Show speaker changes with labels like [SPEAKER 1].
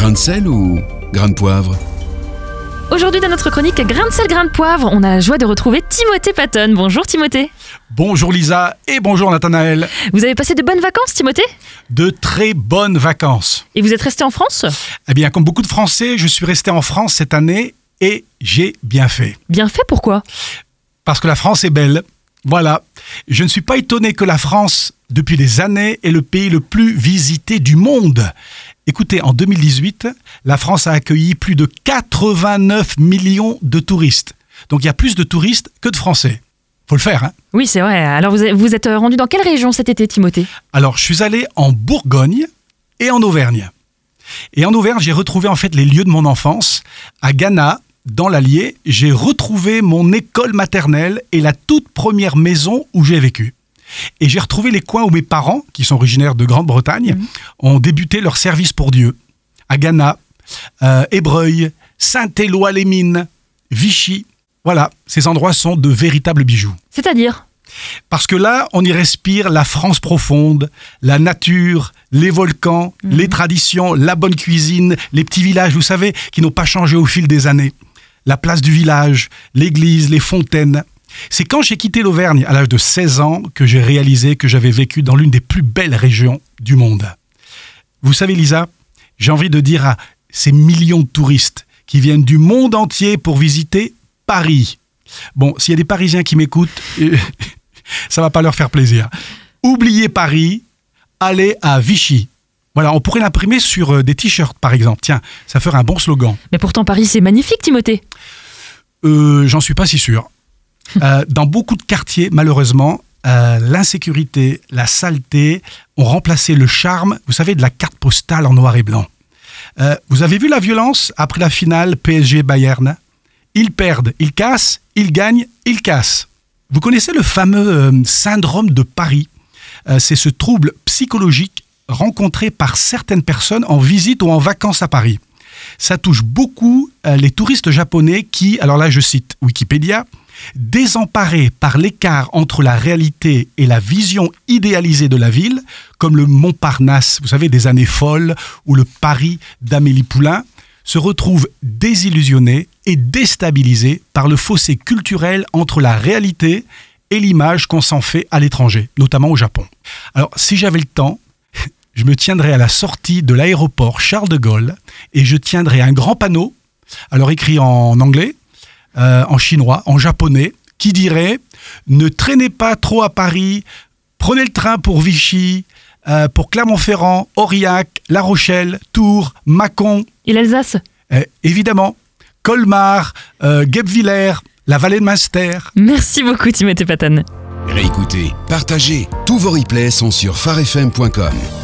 [SPEAKER 1] Grain de sel ou grain de poivre
[SPEAKER 2] Aujourd'hui dans notre chronique Grain de sel, grain de poivre, on a la joie de retrouver Timothée Patton. Bonjour Timothée.
[SPEAKER 3] Bonjour Lisa et bonjour Nathanaël.
[SPEAKER 2] Vous avez passé de bonnes vacances Timothée?
[SPEAKER 3] De très bonnes vacances.
[SPEAKER 2] Et vous êtes resté en France?
[SPEAKER 3] Eh bien, comme beaucoup de Français, je suis resté en France cette année et j'ai bien fait.
[SPEAKER 2] Bien fait pourquoi?
[SPEAKER 3] Parce que la France est belle. Voilà. Je ne suis pas étonné que la France, depuis des années, est le pays le plus visité du monde. Écoutez, en 2018, la France a accueilli plus de 89 millions de touristes. Donc il y a plus de touristes que de Français. Faut le faire, hein
[SPEAKER 2] Oui c'est vrai. Alors vous êtes- vous êtes rendu dans quelle région cet été Timothée?
[SPEAKER 3] Alors, je suis allé en Bourgogne et en Auvergne. Et en Auvergne, j'ai retrouvé en fait les lieux de mon enfance. À Ghana, dans l'Allier, j'ai retrouvé mon école maternelle et la toute première maison où j'ai vécu. Et j'ai retrouvé les coins où mes parents, qui sont originaires de Grande-Bretagne, ont débuté leur service pour Dieu. À Ghana, euh, Ébreuil, Saint-Éloi-les-Mines, Vichy. Voilà, ces endroits sont de véritables bijoux.
[SPEAKER 2] C'est-à-dire?
[SPEAKER 3] Parce que là, on y respire la France profonde, la nature, les volcans, les traditions, la bonne cuisine, les petits villages, vous savez, qui n'ont pas changé au fil des années. La place du village, l'église, les fontaines. C'est quand j'ai quitté l'Auvergne à l'âge de 16 ans que j'ai réalisé que j'avais vécu dans l'une des plus belles régions du monde. Vous savez, Lisa, j'ai envie de dire à ces millions de touristes qui viennent du monde entier pour visiter Paris. Bon, s'il y a des Parisiens qui m'écoutent, ça va pas leur faire plaisir. Oubliez Paris, allez à Vichy. Voilà, on pourrait l'imprimer sur euh, des t-shirts, par exemple. Tiens, ça ferait un bon slogan.
[SPEAKER 2] Mais pourtant Paris c'est magnifique Timothée.
[SPEAKER 3] Euh, J'en suis pas si sûr. Euh, dans beaucoup de quartiers, malheureusement, euh, l'insécurité, la saleté ont remplacé le charme, vous savez, de la carte postale en noir et blanc. Euh, vous avez vu la violence après la finale PSG-Bayern Ils perdent, ils cassent, ils gagnent, ils cassent. Vous connaissez le fameux syndrome de Paris? C'est ce trouble psychologique rencontré par certaines personnes en visite ou en vacances à Paris. Ça touche beaucoup les touristes japonais qui, alors là je cite Wikipédia, désemparés par l'écart entre la réalité et la vision idéalisée de la ville, comme le Montparnasse, vous savez, des années folles, ou le Paris d'Amélie Poulain, se retrouvent désillusionnés et déstabilisés par le fossé culturel entre la réalité et l'image qu'on s'en fait à l'étranger, notamment au Japon. Alors, si j'avais le temps, je me tiendrais à la sortie de l'aéroport Charles de Gaulle et je tiendrais un grand panneau, alors écrit en anglais, euh, en chinois, en japonais, qui dirait Ne traînez pas trop à Paris, prenez le train pour Vichy, euh, pour Clermont-Ferrand, Aurillac, La Rochelle, Tours, Mâcon,
[SPEAKER 2] Et l'Alsace?
[SPEAKER 3] Euh, évidemment, Colmar, euh, Guebwiller, la vallée de Munster.
[SPEAKER 2] Merci beaucoup Timothée Patton.
[SPEAKER 1] Réécoutez, partagez, tous vos replays sont sur farfm.com.